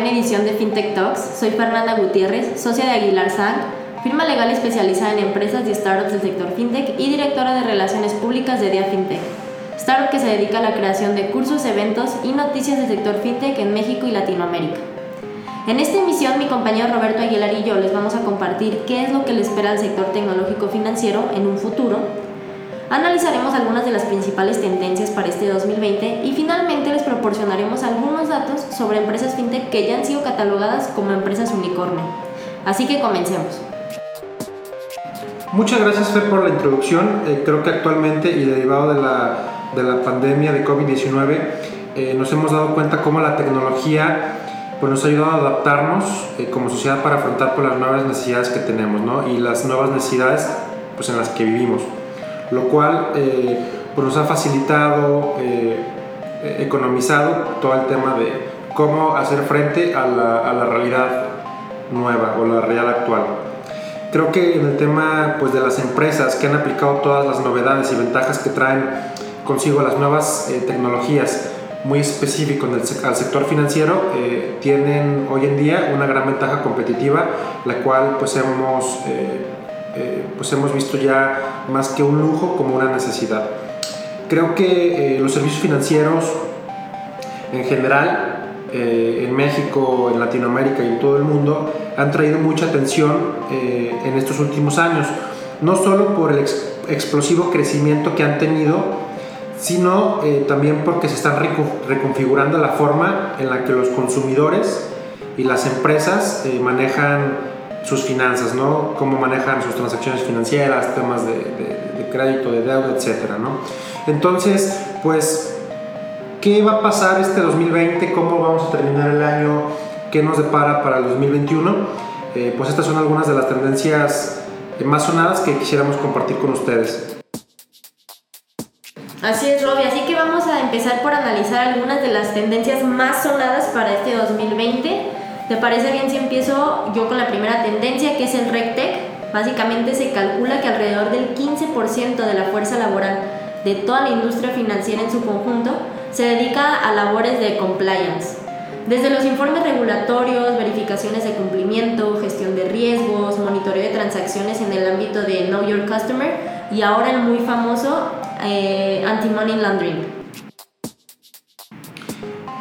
Novena edición de FinTech Talks. Soy Fernanda Gutiérrez, socia de Aguilar Sang, firma legal especializada en empresas y startups del sector FinTech y directora de Relaciones Públicas de Dia FinTech, startup que se dedica a la creación de cursos, eventos y noticias del sector FinTech en México y Latinoamérica. En esta emisión, mi compañero Roberto Aguilar y yo les vamos a compartir qué es lo que le espera al sector tecnológico financiero en un futuro Analizaremos algunas de las principales tendencias para este 2020 y finalmente les proporcionaremos algunos datos sobre empresas fintech que ya han sido catalogadas como empresas unicornio. Así que comencemos. Muchas gracias Fer por la introducción. Eh, creo que actualmente y derivado de la, de la pandemia de COVID-19 eh, nos hemos dado cuenta cómo la tecnología pues, nos ha ayudado a adaptarnos eh, como sociedad para afrontar por las nuevas necesidades que tenemos ¿no? y las nuevas necesidades pues, en las que vivimos lo cual eh, pues nos ha facilitado, eh, economizado todo el tema de cómo hacer frente a la, a la, realidad nueva o la realidad actual. Creo que en el tema pues, de las empresas que han aplicado todas las novedades y ventajas que traen consigo las nuevas eh, tecnologías muy específico en el, al sector financiero eh, tienen hoy en día una gran ventaja competitiva la cual pues hemos eh, pues hemos visto ya más que un lujo como una necesidad. Creo que eh, los servicios financieros en general, eh, en México, en Latinoamérica y en todo el mundo, han traído mucha atención en estos últimos años, no solo por el explosivo crecimiento que han tenido, sino también porque se están reconfigurando la forma en la que los consumidores y las empresas manejan sus finanzas, ¿no? Cómo manejan sus transacciones financieras, temas de, de, crédito, de deuda, etcétera, ¿no? Entonces, pues, ¿qué va a pasar este 2020? ¿Cómo vamos a terminar el año? ¿Qué nos depara para el 2021? Eh, pues estas son algunas de las tendencias más sonadas que quisiéramos compartir con ustedes. Así es, Robbie. Así que vamos a empezar por analizar algunas de las tendencias más sonadas para este 2020 ¿Te parece bien si empiezo yo con la primera tendencia, que es el RegTech? Básicamente se calcula que alrededor del 15% de la fuerza laboral de toda la industria financiera en su conjunto se dedica a labores de compliance. Desde los informes regulatorios, verificaciones de cumplimiento, gestión de riesgos, monitoreo de transacciones en el ámbito de Know Your Customer y ahora el muy famoso eh, Anti-Money Laundering.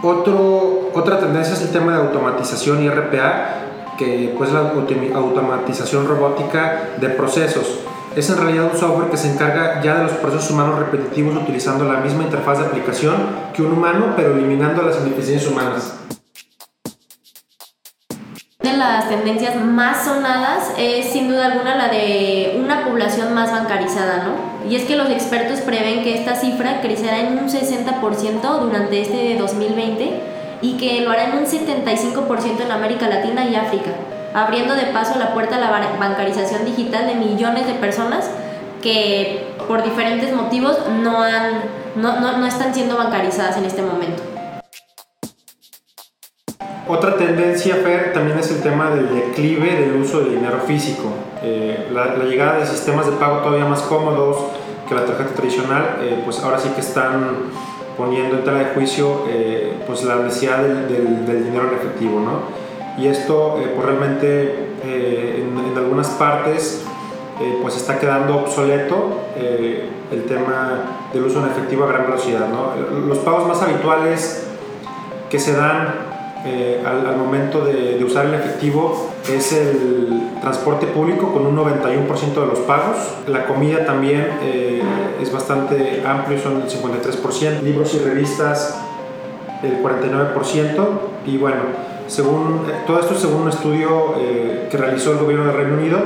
Otro, otra tendencia es el tema de automatización y RPA, que pues la automatización robótica de procesos. Es en realidad un software que se encarga ya de los procesos humanos repetitivos utilizando la misma interfaz de aplicación que un humano, pero eliminando las ineficiencias humanas de las tendencias más sonadas es sin duda alguna la de una población más bancarizada, ¿no? Y es que los expertos prevén que esta cifra crecerá en un 60% durante este 2020 y que lo hará en un 75% en América Latina y África, abriendo de paso la puerta a la bancarización digital de millones de personas que por diferentes motivos no, han, no, no, no están siendo bancarizadas en este momento. Otra tendencia, Fer, también es el tema del declive del uso de dinero físico. Eh, la, llegada de sistemas de pago todavía más cómodos que la tarjeta tradicional, eh, pues ahora sí que están poniendo en tela de juicio eh, pues la necesidad del, del, dinero en efectivo, ¿no? Y esto, pues realmente en, en, algunas partes, pues está quedando obsoleto el tema del uso en efectivo a gran velocidad, ¿no? Los pagos más habituales que se dan eh, al, momento de, usar el efectivo es el transporte público con un 91% de los pagos. La comida también eh, es bastante amplio, son el 53%. Libros y revistas el 49%. Y bueno, según, eh, todo esto según un estudio que realizó el gobierno de Reino Unido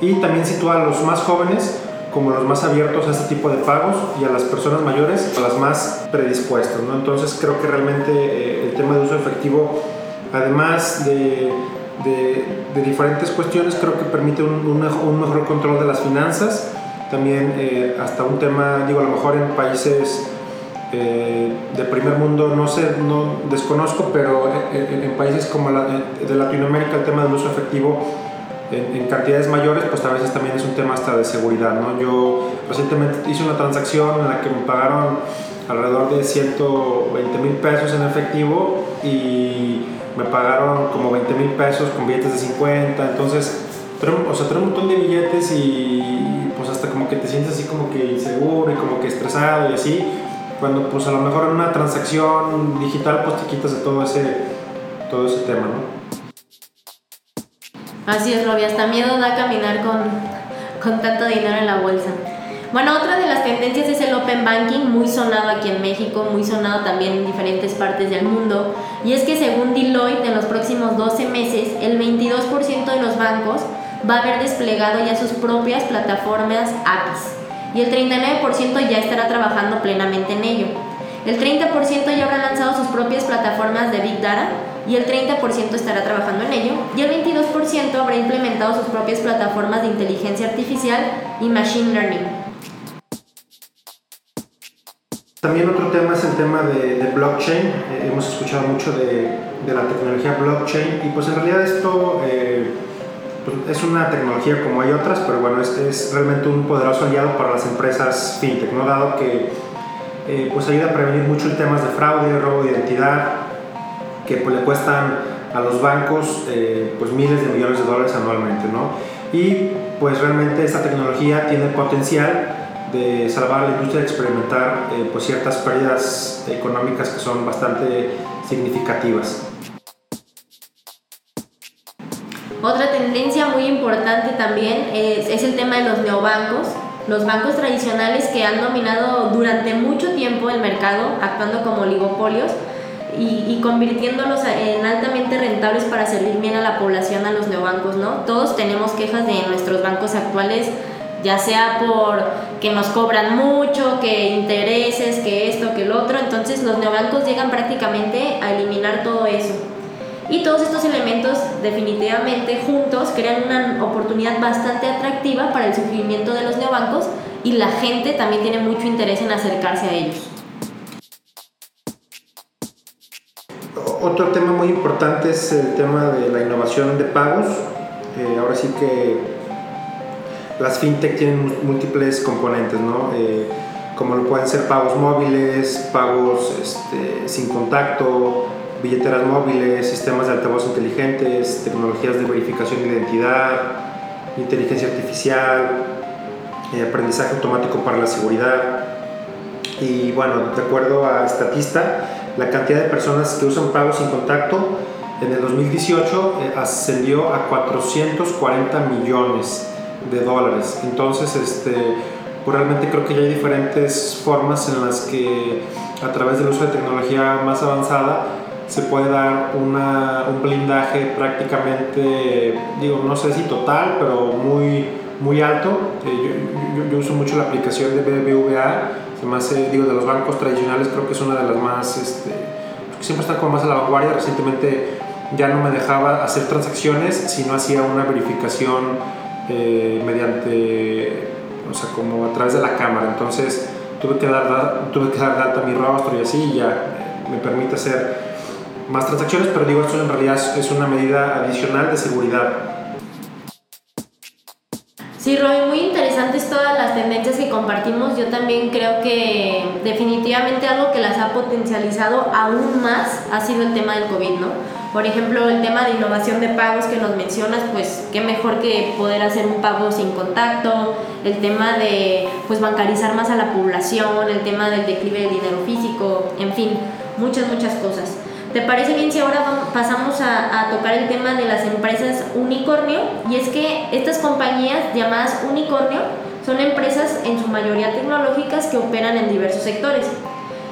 y también sitúa a los más jóvenes como los más abiertos a este tipo de pagos y a las personas mayores a las más predispuestas. ¿no? Entonces creo que realmente eh, tema de uso efectivo, además de, de, diferentes cuestiones, creo que permite un, un, mejor control de las finanzas. También eh, hasta un tema, digo, a lo mejor en países eh, de primer mundo, no sé, no desconozco, pero en, en países como la, de Latinoamérica el tema del uso efectivo en, cantidades mayores, pues a veces también es un tema hasta de seguridad, ¿no? Yo recientemente hice una transacción en la que me pagaron alrededor de 120 mil pesos en efectivo y me pagaron como 20 mil pesos con billetes de 50, entonces, o sea, trae un montón de billetes y pues hasta como que te sientes así como que inseguro y como que estresado y así, cuando pues a lo mejor en una transacción digital pues te quitas de todo ese, todo ese tema, ¿no? Así es, Robbie, hasta miedo da caminar con, con tanto dinero en la bolsa. Bueno, otra de las tendencias es el Open Banking, muy sonado aquí en México, muy sonado también en diferentes partes del mundo. Y es que según Deloitte, en los próximos 12 meses, el 22% de los bancos va a haber desplegado ya sus propias plataformas APIs. Y el 39% ya estará trabajando plenamente en ello. El 30% ya habrá lanzado sus propias plataformas de Big Data y el 30% estará trabajando en ello y el 22% habrá implementado sus propias plataformas de inteligencia artificial y machine learning. También otro tema es el tema de, blockchain. Eh, hemos escuchado mucho de, de, la tecnología blockchain y pues en realidad esto eh, pues, es una tecnología como hay otras, pero bueno, es, es, realmente un poderoso aliado para las empresas fintech, ¿no? dado que eh, pues ayuda a prevenir mucho temas de fraude, robo de identidad, que pues le cuestan a los bancos pues miles de millones de dólares anualmente. ¿no? Y pues realmente esta tecnología tiene potencial de salvar la industria, de experimentar eh, pues ciertas pérdidas económicas que son bastante significativas. Otra tendencia muy importante también es, es, el tema de los neobancos, los bancos tradicionales que han dominado durante mucho tiempo el mercado, actuando como oligopolios y, y, convirtiéndolos en altamente rentables para servir bien a la población, a los neobancos, ¿no? Todos tenemos quejas de nuestros bancos actuales ya sea por que nos cobran mucho, que intereses, que esto, que el otro. Entonces los neobancos llegan prácticamente a eliminar todo eso. Y todos estos elementos definitivamente juntos crean una oportunidad bastante atractiva para el surgimiento de los neobancos y la gente también tiene mucho interés en acercarse a ellos. Otro tema muy importante es el tema de la innovación de pagos. Eh, ahora sí que las fintech tienen múltiples componentes, ¿no? Eh, como lo pueden ser pagos móviles, pagos este, sin contacto, billeteras móviles, sistemas de altavoz inteligentes, tecnologías de verificación de identidad, inteligencia artificial, eh, aprendizaje automático para la seguridad. Y bueno, de acuerdo a Statista, la cantidad de personas que usan pagos sin contacto en el 2018 eh, ascendió a 440 millones de dólares. Entonces, este, pues realmente creo que ya hay diferentes formas en las que a través del uso de tecnología más avanzada se puede dar una, un blindaje prácticamente, digo, no sé si total, pero muy, muy alto. Eh, yo, yo, uso mucho la aplicación de BBVA, se me hace, digo, de los bancos tradicionales, creo que es una de las más, este, siempre están como más a la vanguardia. Recientemente ya no me dejaba hacer transacciones si no hacía una verificación eh, mediante, o sea, como a través de la cámara. Entonces tuve que dar, tuve que dar de alta mi rostro y así, ya me permite hacer más transacciones, pero digo, esto en realidad es una medida adicional de seguridad. Sí, Roy, muy interesantes todas las tendencias que compartimos. Yo también creo que definitivamente algo que las ha potencializado aún más ha sido el tema del COVID, ¿no? Por ejemplo, el tema de innovación de pagos que nos mencionas, pues qué mejor que poder hacer un pago sin contacto, el tema de pues bancarizar más a la población, el tema del declive del dinero físico, en fin, muchas, muchas cosas. ¿Te parece bien si ahora pasamos a, a, tocar el tema de las empresas unicornio? Y es que estas compañías llamadas unicornio son empresas en su mayoría tecnológicas que operan en diversos sectores.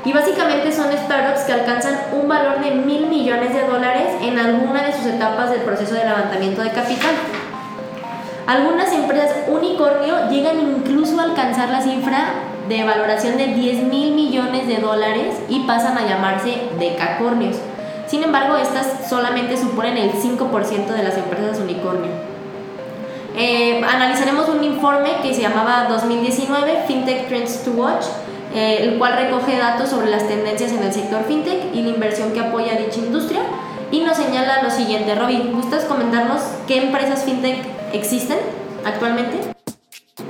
Y básicamente son startups que alcanzan un valor de mil millones de dólares en alguna de sus etapas del proceso de levantamiento de capital. Algunas empresas unicornio llegan incluso a alcanzar la cifra de valoración de 10 mil millones de dólares y pasan a llamarse decacornios. Sin embargo, estas solamente suponen el 5% de las empresas unicornio. Eh, analizaremos un informe que se llamaba 2019 FinTech Trends to Watch, eh, el cual recoge datos sobre las tendencias en el sector fintech y la inversión que apoya dicha industria. Y nos señala lo siguiente, Robin, ¿gustas comentarnos qué empresas fintech existen actualmente?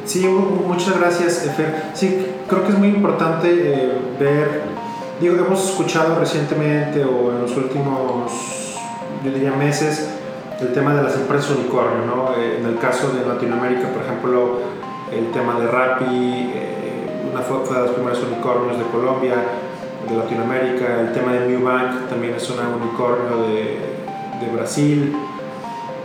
Sí, muchas gracias, Efer. Sí, creo que es muy importante eh, ver, digo, hemos escuchado recientemente o en los últimos, yo diría, meses, el tema de las empresas unicornio, ¿no? Eh, en el caso de Latinoamérica, por ejemplo, el tema de Rappi, eh, una fue, de los primeros unicornios de Colombia, de Latinoamérica, el tema de New Bank también es un unicornio de, de Brasil.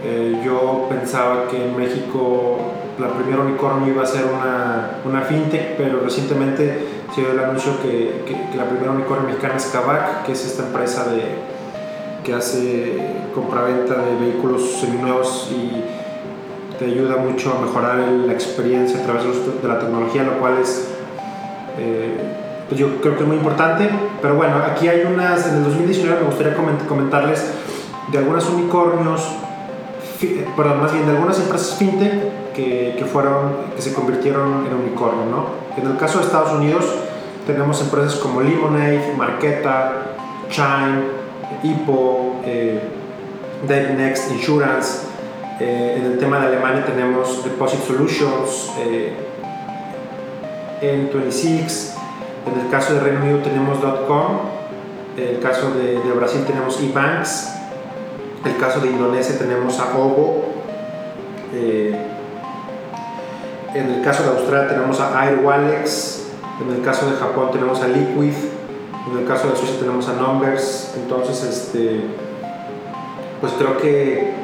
Eh, yo pensaba que en México la primera unicornio iba a ser una, una fintech, pero recientemente se dio el anuncio que, que, la primera unicornio mexicana es Kavak, que es esta empresa de, que hace compraventa de vehículos seminuevos y te ayuda mucho a mejorar la experiencia a través de la tecnología, lo cual es, eh, pues yo creo que es muy importante. Pero bueno, aquí hay unas, en el 2019 me gustaría comentarles de algunos unicornios, perdón, más bien de algunas empresas fintech que, que, fueron, que se convirtieron en unicornio, ¿no? En el caso de Estados Unidos tenemos empresas como Lemonade, Marqueta, Chime, Hippo, eh, Next Insurance, eh, en el tema de Alemania tenemos Deposit Solutions, eh, N26, en el caso de Reino Unido tenemos .com, en el caso de, Brasil tenemos eBanks, en el caso de Indonesia tenemos a Ovo, eh, en el caso de Australia tenemos a Airwallex, en el caso de Japón tenemos a Liquid, en el caso de Suiza tenemos a Numbers, entonces este, pues creo que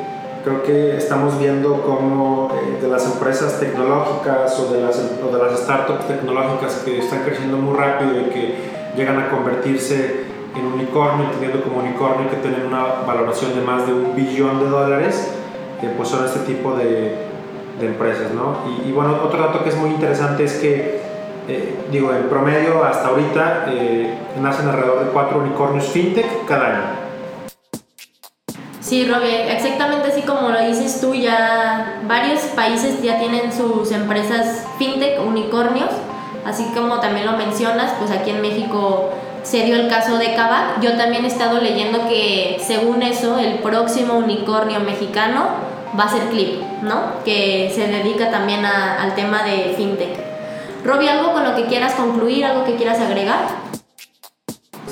creo que estamos viendo cómo eh, de las empresas tecnológicas o de, las, o de las startups tecnológicas que están creciendo muy rápido y que llegan a convertirse en unicornio, teniendo como unicornio que tienen una valoración de más de un billón de dólares, eh, pues son este tipo de, de empresas, ¿no? Y, bueno, otro dato que es muy interesante es que, eh, digo, en promedio hasta ahorita nacen alrededor de cuatro unicornios fintech cada año. Sí, Robbie, exactamente así como lo dices tú, ya varios países ya tienen sus empresas fintech, unicornios, así como también lo mencionas, pues aquí en México se dio el caso de Kavak. Yo también he estado leyendo que según eso, el próximo unicornio mexicano va a ser Clip, ¿no? Que se dedica también al tema de fintech. Robbie, ¿algo con lo que quieras concluir, algo que quieras agregar?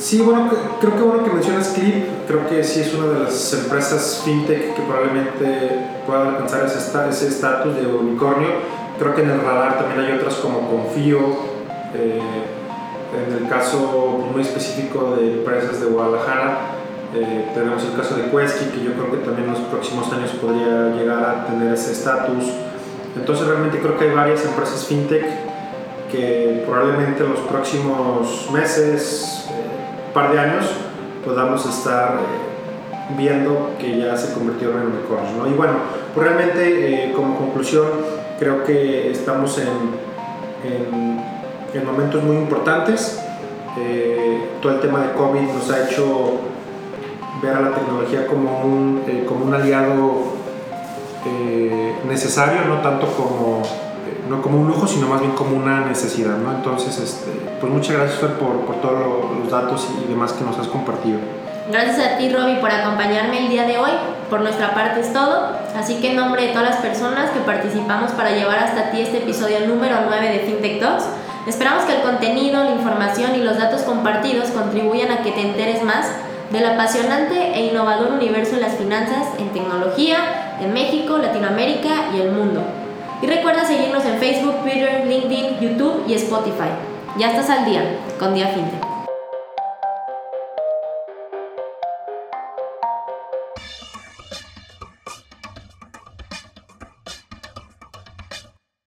Sí, bueno, creo que bueno que mencionas Clip, creo que sí es una de las empresas fintech que probablemente pueda alcanzar ese estatus de unicornio. Creo que en el radar también hay otras como Confío, eh, en el caso muy específico de empresas de Guadalajara, eh, tenemos el caso de Quesky, que yo creo que también en los próximos años podría llegar a tener ese estatus. Entonces realmente creo que hay varias empresas fintech que probablemente en los próximos meses, par de años podamos estar eh, viendo que ya se convirtieron en unicornios. ¿no? Y bueno, pues realmente eh, como conclusión creo que estamos en, en, momentos muy importantes. Eh, todo el tema de COVID nos ha hecho ver a la tecnología como un, como un aliado necesario, no tanto como no como un lujo, sino más bien como una necesidad, ¿no? Entonces, este, pues muchas gracias por, por todos los datos y demás que nos has compartido. Gracias a ti, Robbie, por acompañarme el día de hoy. Por nuestra parte es todo. Así que en nombre de todas las personas que participamos para llevar hasta ti este episodio número 9 de FinTech Talks, esperamos que el contenido, la información y los datos compartidos contribuyan a que te enteres más del apasionante e innovador universo de las finanzas en tecnología, en México, Latinoamérica y el mundo. Y recuerda seguirnos en Facebook, Twitter, LinkedIn, YouTube y Spotify. Ya estás al día con Día FinTech.